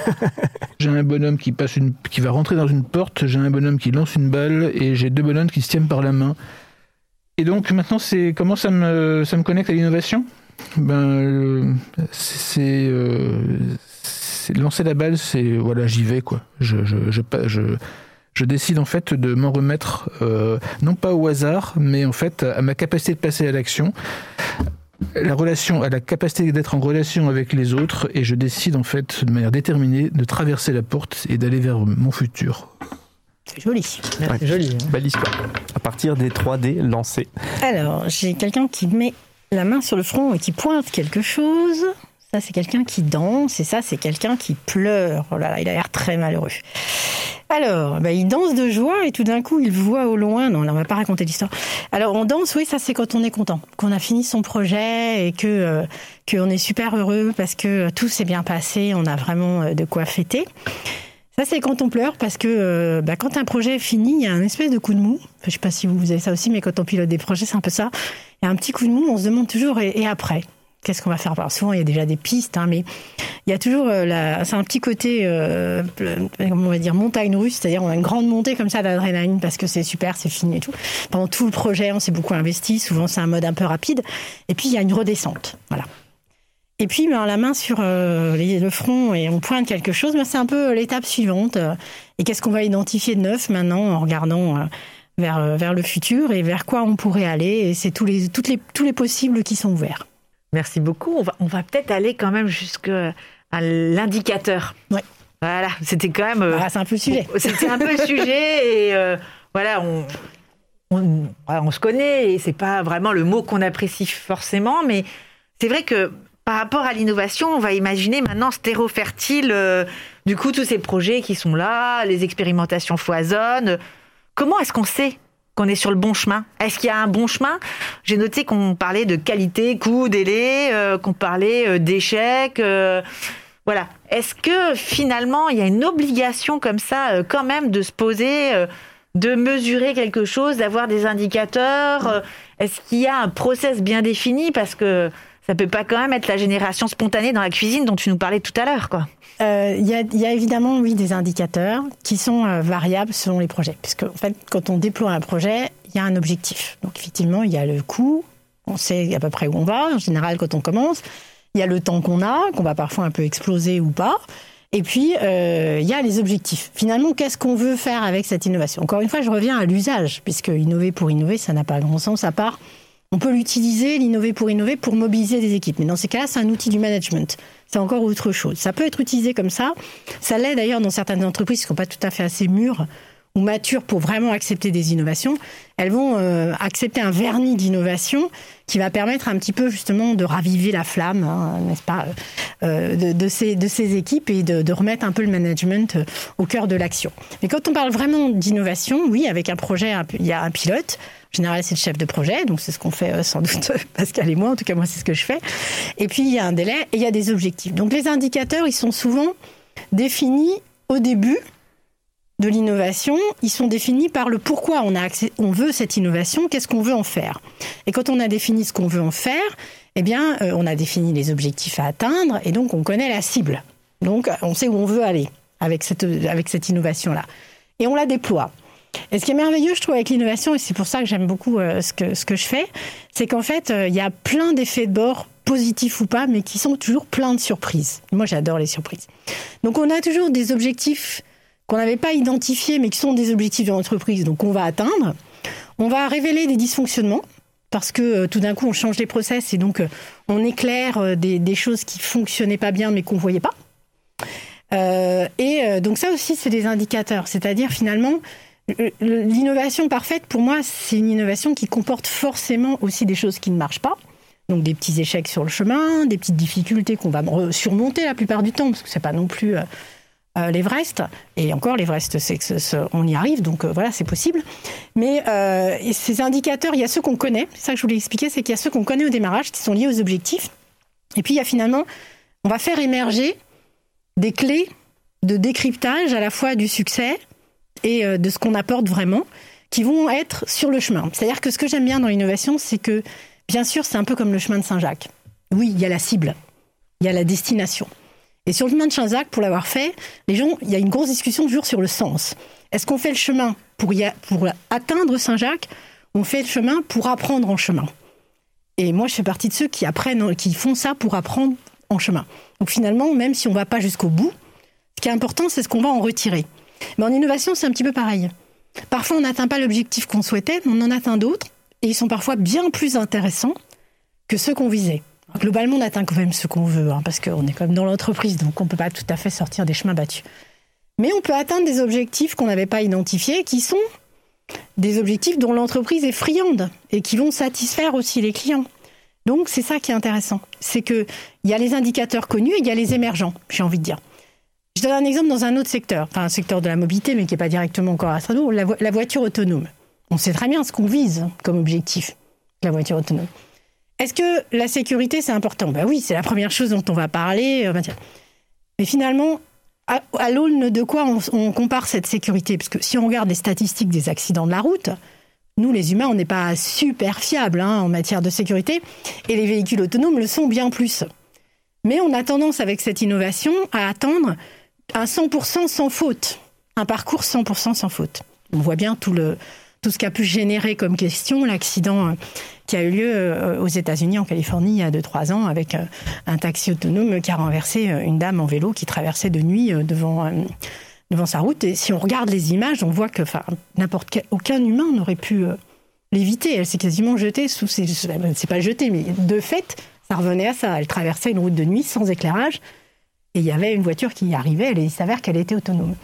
J'ai un bonhomme qui passe une, qui va rentrer dans une porte. J'ai un bonhomme qui lance une balle et j'ai deux bonhommes qui se tiennent par la main. Et donc maintenant, c'est comment ça me ça me connecte à l'innovation? Ben c'est euh, c'est lancer la balle, c'est voilà, j'y vais quoi. Je je je je, je décide en fait de m'en remettre euh, non pas au hasard, mais en fait à ma capacité de passer à l'action, la relation, à la capacité d'être en relation avec les autres, et je décide en fait de manière déterminée de traverser la porte et d'aller vers mon futur. C'est joli. Ouais. C'est joli. hein. Belle histoire. À partir des 3D lancés. Alors, j'ai quelqu'un qui met la main sur le front et qui pointe quelque chose. Ça, c'est quelqu'un qui danse. Et ça, c'est quelqu'un qui pleure. Oh là là, il a l'air très malheureux. Alors, bah, il danse de joie et tout d'un coup, il voit au loin. Non, là, on va pas raconter l'histoire. Alors, on danse, oui, ça, c'est quand on est content, qu'on a fini son projet et que euh, qu'on est super heureux parce que tout s'est bien passé. On a vraiment euh, de quoi fêter. Ça, c'est quand on pleure parce que euh, bah, quand un projet est fini, il y a un espèce de coup de mou. Je sais pas si vous avez ça aussi, mais quand on pilote des projets, c'est un peu ça. Il y a un petit coup de mou, on se demande toujours, et après? Qu'est-ce qu'on va faire? Souvent, il y a déjà des pistes, hein, mais il y a toujours, euh, c'est un petit côté, euh, comment on va dire, montagne russe, c'est-à-dire on a une grande montée comme ça d'adrénaline parce que c'est super, c'est fini et tout. Pendant tout le projet, on s'est beaucoup investi, souvent c'est un mode un peu rapide, et puis il y a une redescente, voilà. Et puis, ben, la main sur euh, le front et on pointe quelque chose, ben, c'est un peu l'étape suivante. Euh, Et qu'est-ce qu'on va identifier de neuf maintenant en regardant euh, vers, euh, vers le futur et vers quoi on pourrait aller? Et c'est tous les, toutes les, tous les possibles qui sont ouverts. Merci beaucoup. On va, on va peut-être aller quand même jusqu'à l'indicateur. Ouais. Voilà, c'était quand même. euh, Voilà, c'est un peu le sujet. C'était un peu le sujet et euh, voilà, on, on, voilà, on se connaît et c'est pas vraiment le mot qu'on apprécie forcément, mais c'est vrai que par rapport à l'innovation, on va imaginer maintenant stérofertile, euh, du coup tous ces projets qui sont là, les expérimentations foisonnent. Comment est-ce qu'on sait qu'on est sur le bon chemin Est-ce qu'il y a un bon chemin? J'ai noté qu'on parlait de qualité, coût, délai, euh, qu'on parlait euh, d'échec. euh, voilà. Est-ce que finalement, il y a une obligation comme ça, quand même, de se poser, de mesurer quelque chose, d'avoir des indicateurs? Est-ce qu'il y a un process bien défini? Parce que ça peut pas quand même être la génération spontanée dans la cuisine dont tu nous parlais tout à l'heure, quoi. Euh, Il y, a, évidemment, oui, des indicateurs qui sont euh, variables selon les projets. Puisque, en fait, quand on déploie un projet, il y a un objectif. Donc, effectivement, il y a le coût, on sait à peu près où on va, en général, quand on commence. Il y a le temps qu'on a, qu'on va parfois un peu exploser ou pas. Et puis, euh, il y a les objectifs. Finalement, qu'est-ce qu'on veut faire avec cette innovation? Encore une fois, je reviens à l'usage, puisque innover pour innover, ça n'a pas grand sens à part. On peut l'utiliser, l'innover pour innover, pour mobiliser des équipes. Mais dans ces cas-là, c'est un outil du management. C'est encore autre chose. Ça peut être utilisé comme ça. Ça l'est d'ailleurs dans certaines entreprises qui ne sont pas tout à fait assez mûres ou matures pour vraiment accepter des innovations. Elles vont euh, accepter un vernis d'innovation qui va permettre un petit peu justement de raviver la flamme, hein, n'est-ce pas, euh, de, ces, de ces équipes et de, remettre un peu le management euh, au cœur de l'action. Mais quand on parle vraiment d'innovation, oui, avec un projet, il y a un pilote. Général, c'est le chef de projet, donc c'est ce qu'on fait euh, sans doute Pascal et moi. En tout cas, moi, c'est ce que je fais. Et puis, il y a un délai et il y a des objectifs. Donc, les indicateurs, ils sont souvent définis au début de l'innovation. Ils sont définis par le pourquoi on, a on veut cette innovation, qu'est-ce qu'on veut en faire. Et quand on a défini ce qu'on veut en faire, eh bien, euh, on a défini les objectifs à atteindre et donc on connaît la cible. Donc, on sait où on veut aller avec cette, avec cette innovation-là. Et on la déploie. Et ce qui est merveilleux, je trouve, avec l'innovation, et c'est pour ça que j'aime beaucoup euh, ce, que, ce que je fais, c'est qu'en fait, euh, il y a plein d'effets de bord, positifs ou pas, mais qui sont toujours plein de surprises. Moi, j'adore les surprises. Donc, on a toujours des objectifs qu'on n'avait pas identifiés, mais qui sont des objectifs de l'entreprise, donc on va atteindre. On va révéler des dysfonctionnements, parce que euh, tout d'un coup, on change les process, et donc on éclaire des, des choses qui fonctionnaient pas bien, mais qu'on voyait pas. Et donc ça aussi, c'est des indicateurs. C'est-à-dire finalement, le- le- l'innovation parfaite, pour moi, c'est une innovation qui comporte forcément aussi des choses qui ne marchent pas. Donc des petits échecs sur le chemin, des petites difficultés qu'on va surmonter la plupart du temps, parce que c'est pas non plus euh, euh, l'Everest. Et encore, l'Everest, c'est que on y arrive, donc euh, voilà, c'est possible. Mais euh, ces indicateurs, il y a ceux qu'on connaît. C'est ça que je voulais expliquer, c'est qu'il y a ceux qu'on connaît au démarrage, qui sont liés aux objectifs. Et puis il y a finalement, on va faire émerger des clés de décryptage à la fois du succès et euh, de ce qu'on apporte vraiment, qui vont être sur le chemin. C'est-à-dire que ce que j'aime bien dans l'innovation, c'est que, bien sûr, c'est un peu comme le chemin de Saint-Jacques. Oui, il y a la cible, il y a la destination. Et sur le chemin de Saint-Jacques, pour l'avoir fait, les gens, il y a une grosse discussion toujours sur le sens. Est-ce qu'on fait le chemin pour, atteindre Saint-Jacques On fait le chemin pour apprendre en chemin? Et moi, je fais partie de ceux qui apprennent, qui font ça pour apprendre en chemin. Donc finalement, même si on ne va pas jusqu'au bout, ce qui est important, c'est ce qu'on va en retirer. Mais en innovation, c'est un petit peu pareil. Parfois, on n'atteint pas l'objectif qu'on souhaitait, mais on en atteint d'autres, et ils sont parfois bien plus intéressants que ceux qu'on visait. Globalement, on atteint quand même ce qu'on veut, hein, parce qu'on est quand même dans l'entreprise, donc on ne peut pas tout à fait sortir des chemins battus. Mais on peut atteindre des objectifs qu'on n'avait pas identifiés, qui sont des objectifs dont l'entreprise est friande et qui vont satisfaire aussi les clients. Donc c'est ça qui est intéressant, c'est que il y a les indicateurs connus et il y a les émergents, j'ai envie de dire. Je donne un exemple dans un autre secteur, enfin un secteur de la mobilité, mais qui n'est pas directement encore à Strasbourg, la, voiture autonome. On sait très bien ce qu'on vise comme objectif, la voiture autonome. Est-ce que la sécurité, c'est important? Ben oui, c'est la première chose dont on va parler. Euh, mais finalement, à, l'aune de quoi on, compare cette sécurité? Parce que si on regarde les statistiques des accidents de la route, nous, les humains, on n'est pas super fiables hein, en matière de sécurité, et les véhicules autonomes le sont bien plus. Mais on a tendance, avec cette innovation, à attendre un 100% sans faute, un parcours 100% sans faute. On voit bien tout, le, tout ce qu'a pu générer comme question l'accident euh, qui a eu lieu euh, aux États-Unis, en Californie, il y a 2-3 ans, avec euh, un taxi autonome qui a renversé une dame en vélo qui traversait de nuit devant, devant sa route. Et si on regarde les images, on voit que n'importe aucun humain n'aurait pu l'éviter. Elle s'est quasiment jetée sous ses. C'est pas jetée, mais de fait, ça revenait à ça. Elle traversait une route de nuit sans éclairage et il y avait une voiture qui y arrivait et il s'avère qu'elle était autonome.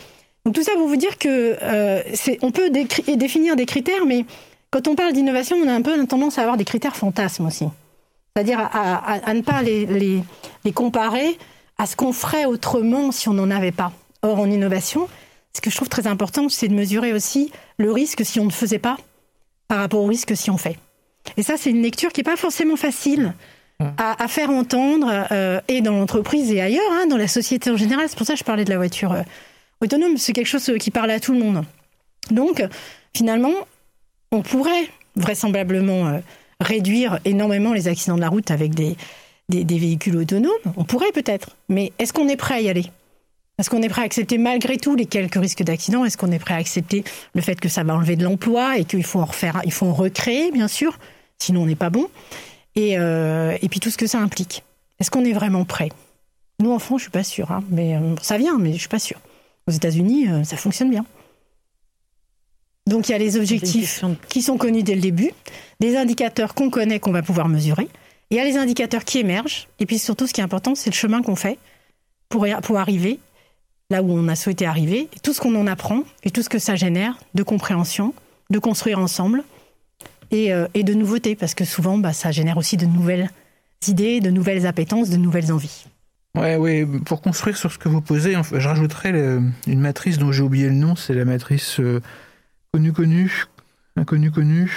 Donc tout ça pour vous dire que on peut définir des critères, mais quand on parle d'innovation, on a un peu tendance à avoir des critères fantasmes aussi. C'est-à-dire à, ne pas les, les, comparer à ce qu'on ferait autrement si on n'en avait pas. Or, en innovation, ce que je trouve très important, c'est de mesurer aussi le risque si on ne faisait pas par rapport au risque si on fait. Et ça, c'est une lecture qui n'est pas forcément facile à, faire entendre, euh, et dans l'entreprise et ailleurs, hein, dans la société en général. C'est pour ça que je parlais de la voiture euh, autonome. C'est quelque chose qui parle à tout le monde. Donc, finalement, on pourrait vraisemblablement euh, réduire énormément les accidents de la route avec des, des, véhicules autonomes. On pourrait peut-être. Mais est-ce qu'on est prêt à y aller? Est-ce qu'on est prêt à accepter malgré tout les quelques risques d'accident? Est-ce qu'on est prêt à accepter le fait que ça va enlever de l'emploi et qu'il faut en refaire, il faut en recréer, bien sûr, sinon on n'est pas bon et, euh, et, puis tout ce que ça implique. Est-ce qu'on est vraiment prêt? Nous, en France, je suis pas sûre. Hein, mais euh, ça vient, mais je suis pas sûre. Aux États-Unis, ça fonctionne bien. Donc il y a les objectifs qui sont connus dès le début, des indicateurs qu'on connaît, qu'on va pouvoir mesurer. Il y a les indicateurs qui émergent. Et puis surtout, ce qui est important, c'est le chemin qu'on fait pour, pour arriver là où on a souhaité arriver, et tout ce qu'on en apprend et tout ce que ça génère de compréhension, de construire ensemble et, euh, de nouveautés, parce que souvent, bah, ça génère aussi de nouvelles idées, de nouvelles appétences, de nouvelles envies. Ouais, oui. Pour construire sur ce que vous posez, je rajouterais une matrice dont j'ai oublié le nom, c'est la matrice euh, Connu, connu, inconnu, connu.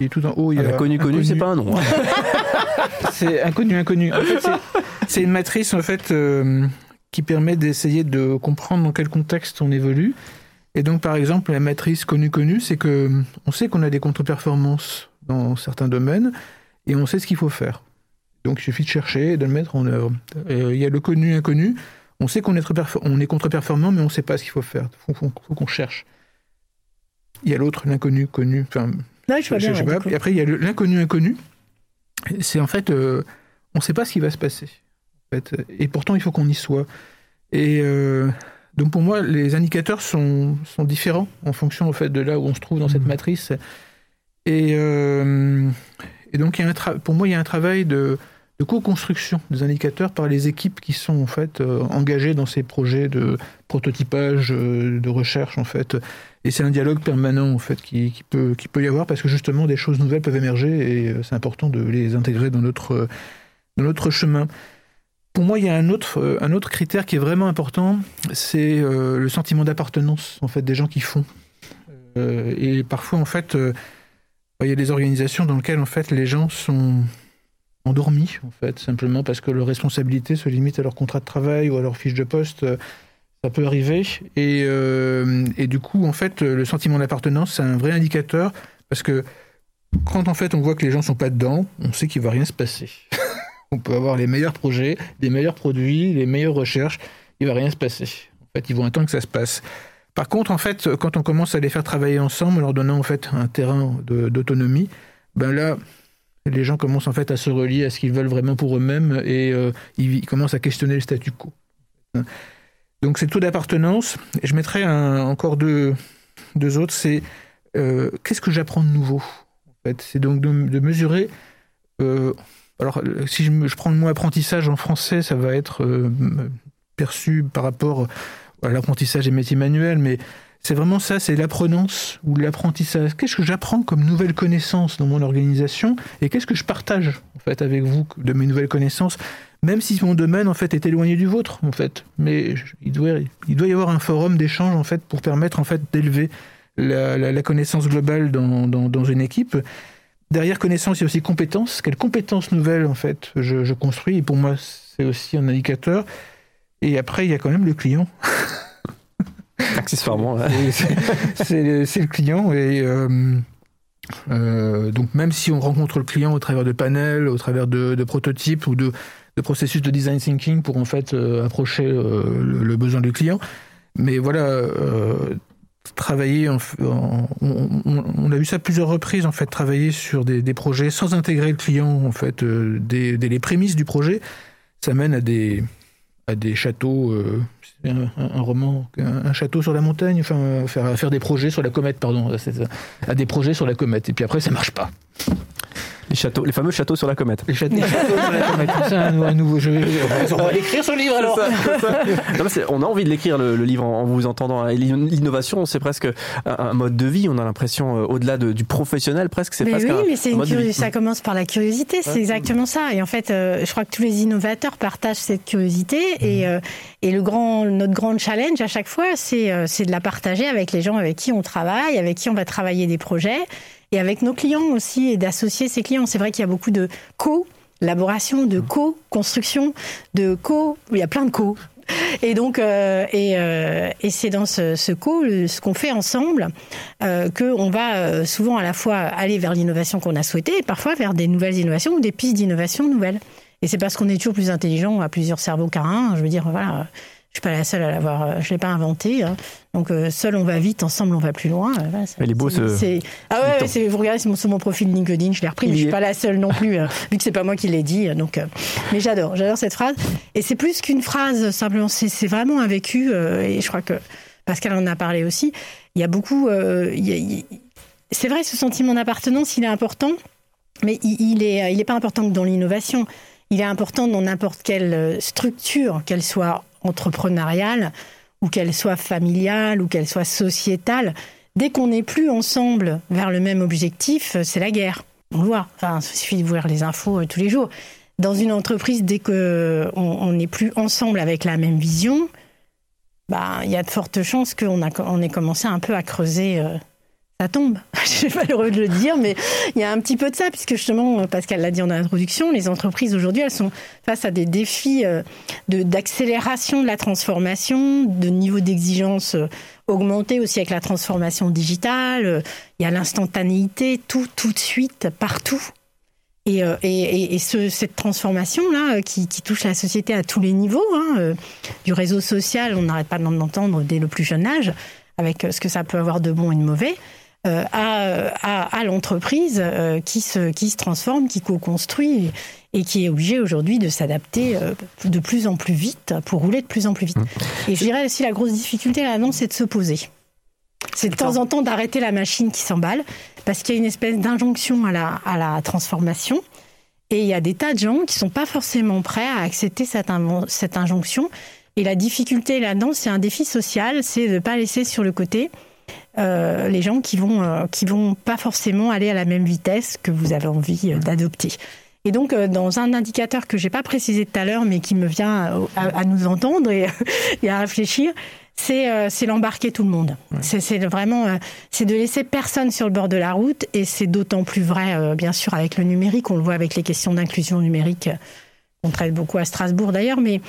Et tout en haut, il y a. Ah, connu, connu, c'est pas un nom. Hein. c'est inconnu, inconnu. En fait, c'est une matrice en fait euh, qui permet d'essayer de comprendre dans quel contexte on évolue. Et donc, par exemple, la matrice connu, connu, c'est que on sait qu'on a des contre-performances dans certains domaines et on sait ce qu'il faut faire. Donc, il suffit de chercher et de le mettre en œuvre. il y a le connu, inconnu. On sait qu'on est, est contre-performant, mais on ne sait pas ce qu'il faut faire. Il faut qu'on cherche. Il y a l'autre, l'inconnu connu. Enfin, je, sais pas. Et après, il y a l'inconnu inconnu. C'est en fait, euh, on ne sait pas ce qui va se passer. En fait. Et pourtant, il faut qu'on y soit. Et euh, donc, pour moi, les indicateurs sont, sont différents en fonction en fait, de là où on se trouve dans cette mmh. matrice. Et, euh, et donc, il y a un pour moi, il y a un travail de, de co-construction des indicateurs par les équipes qui sont en fait engagées dans ces projets de prototypage, de recherche en fait. Et c'est un dialogue permanent en fait qui, peut, qui peut y avoir parce que justement des choses nouvelles peuvent émerger et euh, c'est important de les intégrer dans notre, dans notre chemin. Pour moi, il y a un autre, euh, un autre critère qui est vraiment important, c'est euh, le sentiment d'appartenance en fait des gens qui font. et parfois en fait, il y a des organisations dans lesquelles en fait les gens sont endormis en fait simplement parce que leurs responsabilités se limitent à leur contrat de travail ou à leur fiche de poste ça peut arriver. Et, euh, et, du coup, en fait, le sentiment d'appartenance, c'est un vrai indicateur parce que quand en fait on voit que les gens sont pas dedans, on sait qu'il va rien se passer. on peut avoir les meilleurs projets, les meilleurs produits, les meilleures recherches, il va rien se passer. En fait, ils vont attendre que ça se passe. Par contre, en fait, quand on commence à les faire travailler ensemble, en leur donnant en fait un terrain d'autonomie, ben là, Les gens commencent en fait à se relier à ce qu'ils veulent vraiment pour eux-mêmes et euh, ils, commencent à questionner le statu quo. Donc c'est taux d'appartenance. Et je mettrais un- encore deux, autres. C'est euh, qu'est-ce que j'apprends de nouveau en fait? C'est donc de, de mesurer. euh, alors euh, si je, prends le mot apprentissage en français, ça va être euh, perçu par rapport à l'apprentissage des métiers manuels, mais c'est vraiment ça, c'est l'apprenance ou l'apprentissage. Qu'est-ce que j'apprends comme nouvelle connaissance dans mon organisation et qu'est-ce que je partage en fait avec vous de mes nouvelles connaissances, même si mon domaine en fait est éloigné du vôtre en fait. Mais il doit, il doit y avoir un forum d'échange en fait pour permettre en fait d'élever la, la- connaissance globale dans, dans une équipe. Derrière connaissance, il y a aussi compétences. Quelles compétences nouvelles en fait je, je construis et pour moi c'est aussi un indicateur. Et après il y a quand même le client. Accessoirement. c'est- le client et euh, euh, donc même si on rencontre le client au travers de panels, au travers de, de prototypes ou de, de processus de design thinking pour en fait euh, approcher le, le besoin du client, mais voilà. Travailler on, a vu ça à plusieurs reprises en fait travailler sur des, des projets sans intégrer le client en fait euh, dès, dès les prémices du projet ça mène à des à des châteaux euh, un, roman un, château sur la montagne enfin faire faire des projets sur la comète pardon à des projets sur la comète et puis après ça marche pas Les châteaux, les fameux châteaux sur la comète. les châteaux, les châteaux sur la comète ça un, nou- un nouveau jeu on va l'écrire le livre alors Non, mais c'est- on a envie de l'écrire le, le livre en, en vous entendant. L'innovation, c'est presque un, un mode de vie. On a l'impression, euh, au-delà de- du professionnel, presque, c'est Mais presque oui, un, mais c'est un une mode de curi- vie. ça commence par la curiosité, c'est Ouais. exactement ça. Et en fait, euh, je crois que tous les innovateurs partagent cette curiosité. Et, euh, et le grand, notre grand challenge à chaque fois, c'est euh, c'est de la partager avec les gens avec qui on travaille, avec qui on va travailler des projets, et avec nos clients aussi, et d'associer ces clients. C'est vrai qu'il y a beaucoup de co-laboration, de co-construction, de co... Il y a plein de co. Et donc, euh, et, euh, et c'est dans ce, ce co, le- ce qu'on fait ensemble, euh, qu'on va euh, souvent à la fois aller vers l'innovation qu'on a souhaitée et parfois vers des nouvelles innovations ou des pistes d'innovation nouvelles. Et c'est parce qu'on est toujours plus intelligent à plusieurs cerveaux qu'à un. Je veux dire, voilà, suis pas la seule à l'avoir, euh, je l'ai pas inventé. hein. Donc euh, seul on va vite, ensemble on va plus loin. Euh, voilà, c'est- ce c'est- Ah ouais, c'est- vous regardez sur mon, profil LinkedIn, je l'ai repris, mais je suis pas la seule non plus, vu que c'est pas moi qui l'ai dit. Donc, euh, mais j'adore, j'adore cette phrase. Et c'est plus qu'une phrase simplement, c'est c'est vraiment un vécu. euh, et je crois que Pascal en a parlé aussi. Il y a beaucoup. euh, il y a- il- c'est vrai, ce sentiment d'appartenance, il est important, mais il, il est, il est pas important que dans l'innovation. Il est important dans n'importe quelle structure, qu'elle soit entrepreneuriale ou qu'elle soit familiale ou qu'elle soit sociétale. Dès qu'on n'est plus ensemble vers le même objectif, euh, c'est la guerre. On le voit. Il suffit de voir les infos euh, tous les jours. Dans une entreprise, dès que on on n'est plus ensemble avec la même vision, bah, il y a de fortes chances qu'on on ait commencé un peu à creuser euh, sa tombe. Je suis malheureux de le dire, mais il y a un petit peu de ça, puisque justement, euh, Pascal l'a dit en introduction, les entreprises aujourd'hui, elles sont face à des défis euh, d'accélération de la transformation, de niveau d'exigence euh, augmenté aussi avec la transformation digitale. Il y a l'instantanéité, tout, tout de suite, partout. Et, et, et- et ce- cette transformation-là, qui, touche la société à tous les niveaux, hein, du réseau social, on n'arrête pas d'en entendre dès le plus jeune âge, avec ce que ça peut avoir de bon et de mauvais, euh, à, à, à l'entreprise euh, qui, se, qui se transforme, qui co-construit et qui est obligée aujourd'hui de s'adapter euh, de plus en plus vite pour rouler de plus en plus vite. Et je dirais aussi la grosse difficulté là-dedans, c'est de se poser. C'est de temps en temps d'arrêter la machine qui s'emballe, parce qu'il y a une espèce d'injonction à la, à la transformation. Et il y a des tas de gens qui sont pas forcément prêts à accepter cette, cette injonction. Et la difficulté là-dedans, c'est un défi social, c'est de ne pas laisser sur le côté euh, les gens qui vont, euh, qui vont pas forcément aller à la même vitesse que vous avez envie euh, d'adopter. Et donc, dans un indicateur que j'ai pas précisé tout à l'heure, mais qui me vient à, à nous entendre et, et à réfléchir, c'est euh, c'est l'embarquer tout le monde. C'est c'est vraiment, euh, c'est de laisser personne sur le bord de la route, et c'est d'autant plus vrai, euh, bien sûr, avec le numérique. On le voit avec les questions d'inclusion numérique. euh, On traite beaucoup à Strasbourg d'ailleurs, mais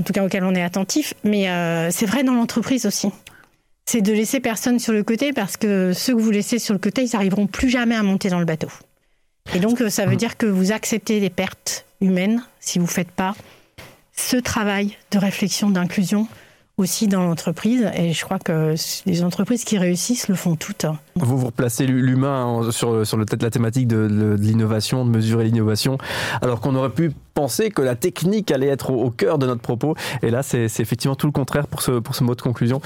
en tout cas auquel on est attentif. Mais c'est vrai dans l'entreprise aussi. C'est de laisser personne sur le côté parce que ceux que vous laissez sur le côté, ils n'arriveront plus jamais à monter dans le bateau. Et donc, euh, ça veut dire que vous acceptez des pertes humaines si vous ne faites pas ce travail de réflexion, d'inclusion aussi dans l'entreprise. Et je crois que les entreprises qui réussissent le font toutes. Vous vous replacez l'humain sur, sur le, la thématique de l'innovation, de mesurer l'innovation, alors qu'on aurait pu penser que la technique allait être au, cœur de notre propos. Et là, c'est effectivement tout le contraire pour ce, pour ce mot de conclusion.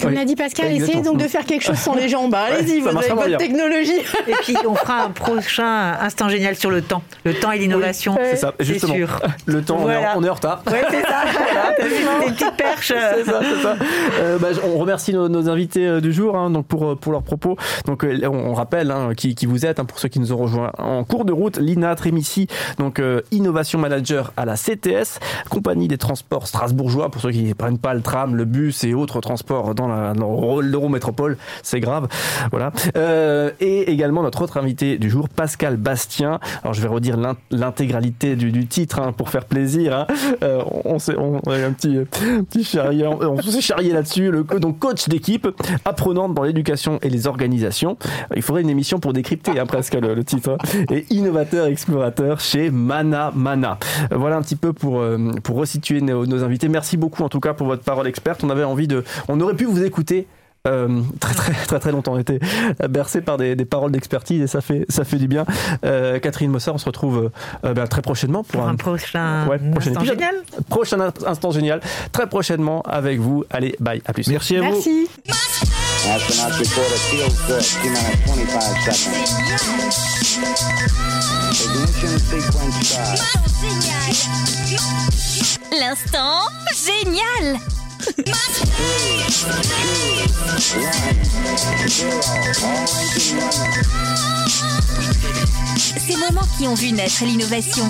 Comme, l'a dit Pascal, essayez donc de faire quelque chose sans les jambes. Allez-y, vous avez votre technologie. Et puis, on fera un prochain instant génial sur le temps. Le temps et l'innovation. c'est ça, justement. Sûr. Le temps, on, est en, on, est en, retard. Oui, c'est ça. Des petites perches. C'est ça, c'est ça. Euh, bah, on remercie nos, invités euh, du jour hein, donc pour, pour leurs propos. Donc, euh, on, rappelle hein, qui, qui, vous êtes, hein, pour ceux qui nous ont rejoints en cours de route, Lina Trémissi, donc innovation manager à la CTS, compagnie des transports strasbourgeois, pour ceux qui ne prennent pas le tram, le bus et autres transports dans l'Eurométropole, c'est grave. Voilà. Euh, et également notre autre invité du jour, Pascal Bastien. Alors je vais redire l'intégralité du, titre hein, pour faire plaisir. Hein. Euh, on s'est on, un petit, petit charrier, on s'est charrié là-dessus. Donc coach d'équipe, apprenante dans l'éducation et les organisations. Il faudrait une émission pour décrypter hein, presque le, titre. Et innovateur explorateur chez Mana Mana. Voilà un petit peu pour, euh, pour resituer nos, nos, invités. Merci beaucoup en tout cas pour votre parole experte. On avait envie de, on aurait pu vous écouter. Euh, très très très très longtemps on était bercé par des, des paroles d'expertise et ça fait ça fait du bien euh, Catherine Mossard on se retrouve euh, ben, très prochainement pour, pour un, un, prochain ouais, prochain instant épisode. génial prochain instant génial très prochainement avec vous allez bye à plus merci à merci. vous Astronaut reporter L'instant génial. Ces moments qui ont vu naître l'innovation.